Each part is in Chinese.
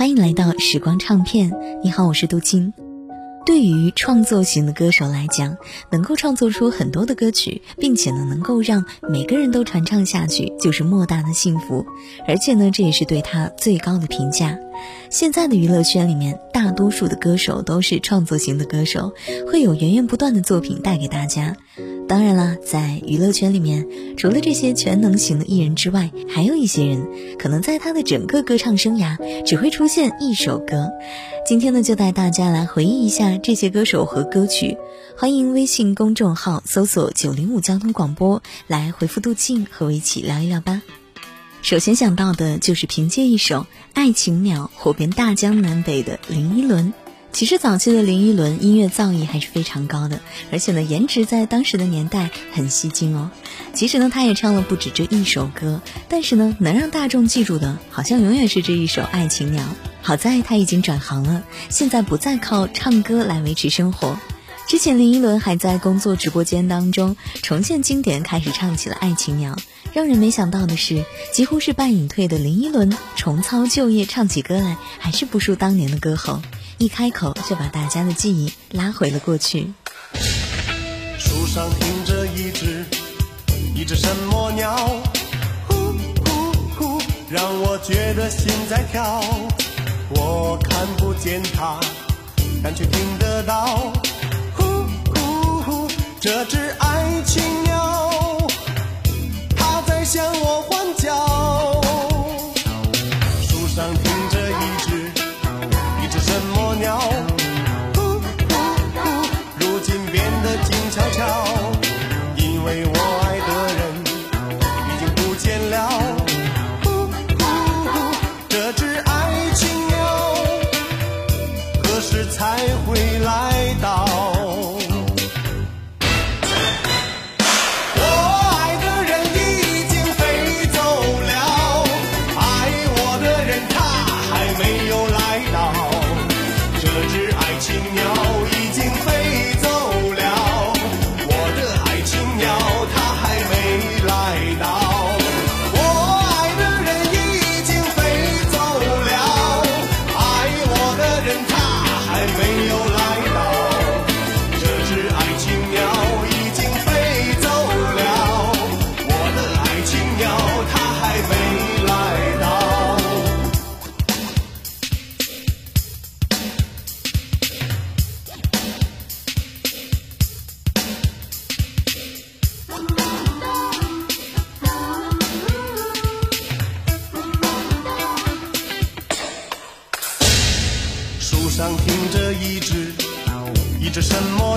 欢迎来到时光唱片。你好，我是杜金。对于创作型的歌手来讲，能够创作出很多的歌曲，并且呢，能够让每个人都传唱下去，就是莫大的幸福。而且呢，这也是对他最高的评价。现在的娱乐圈里面，大多数的歌手都是创作型的歌手，会有源源不断的作品带给大家。当然啦，在娱乐圈里面，除了这些全能型的艺人之外，还有一些人可能在他的整个歌唱生涯只会出现一首歌。今天呢，就带大家来回忆一下这些歌手和歌曲。欢迎微信公众号搜索“九零五交通广播”来回复“杜静”和我一起聊一聊吧。首先想到的就是凭借一首《爱情鸟》火遍大江南北的林依轮。其实早期的林依轮音乐造诣还是非常高的，而且呢，颜值在当时的年代很吸睛哦。其实呢，他也唱了不止这一首歌，但是呢，能让大众记住的，好像永远是这一首《爱情鸟》。好在他已经转行了，现在不再靠唱歌来维持生活。之前林依轮还在工作直播间当中重现经典，开始唱起了《爱情鸟》。让人没想到的是，几乎是半隐退的林依轮重操旧业，唱起歌来还是不输当年的歌喉。一开口就把大家的记忆拉回了过去。树上停着一只一只什么鸟？呼呼呼，让我觉得心在跳。我看不见它，但却听得到。呼呼呼，这只爱情鸟，它在向我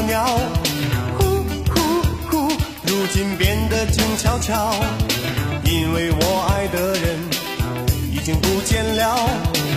鸟呼呼呼，如今变得静悄悄，因为，我的爱情鸟，它还。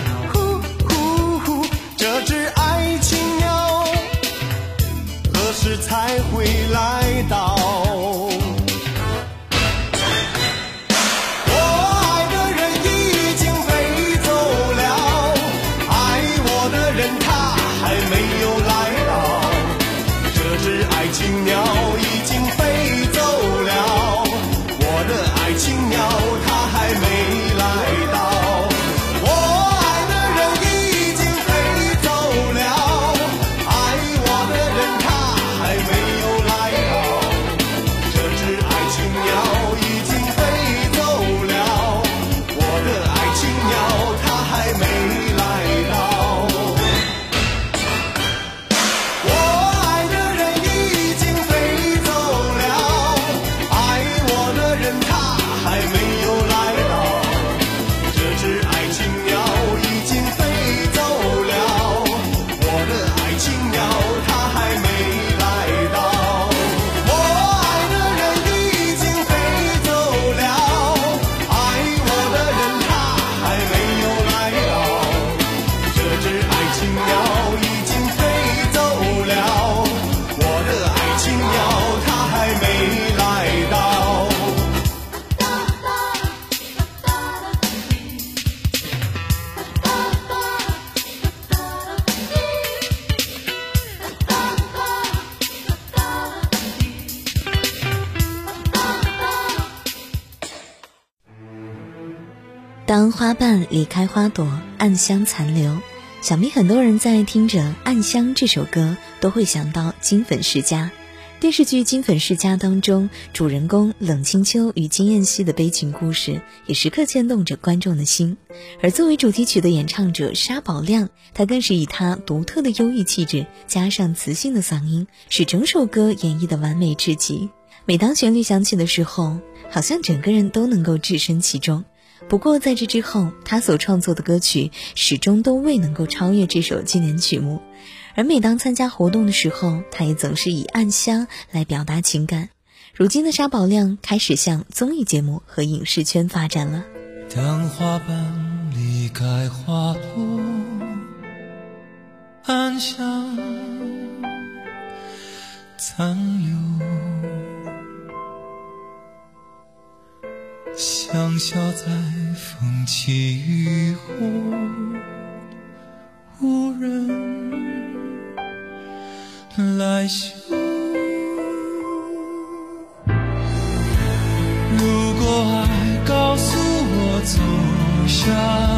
当花瓣离开花朵，暗香残留。想必很多人在听着《暗香》这首歌，都会想到金粉世家。电视剧《金粉世家》当中，主人公冷清秋与金燕西的悲情故事，也时刻牵动着观众的心。而作为主题曲的演唱者沙宝亮，他更是以他独特的忧郁气质，加上磁性的嗓音，使整首歌演绎的完美至极。每当旋律响起的时候，好像整个人都能够置身其中。不过在这之后，他所创作的歌曲始终都未能够超越这首经典曲目。而每当参加活动的时候，他也总是以暗香来表达情感。如今的沙宝亮开始向综艺节目和影视圈发展了。当花瓣离开花朵，暗香残留。香消在风起雨后，无人来嗅。如果爱告诉我走下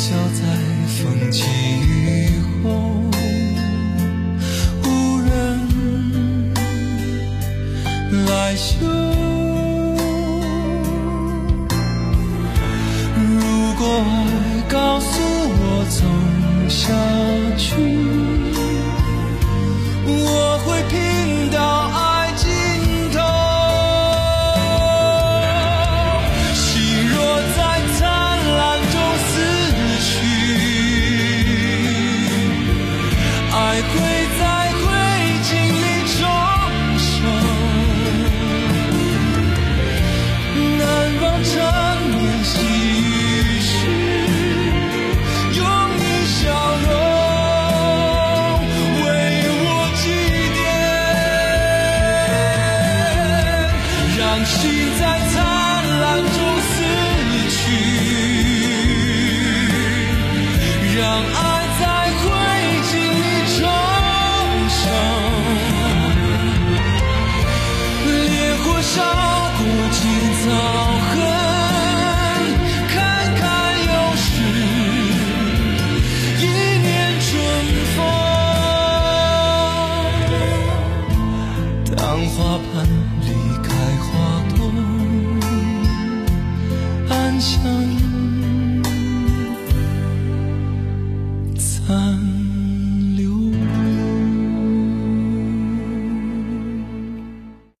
笑在风起雨后。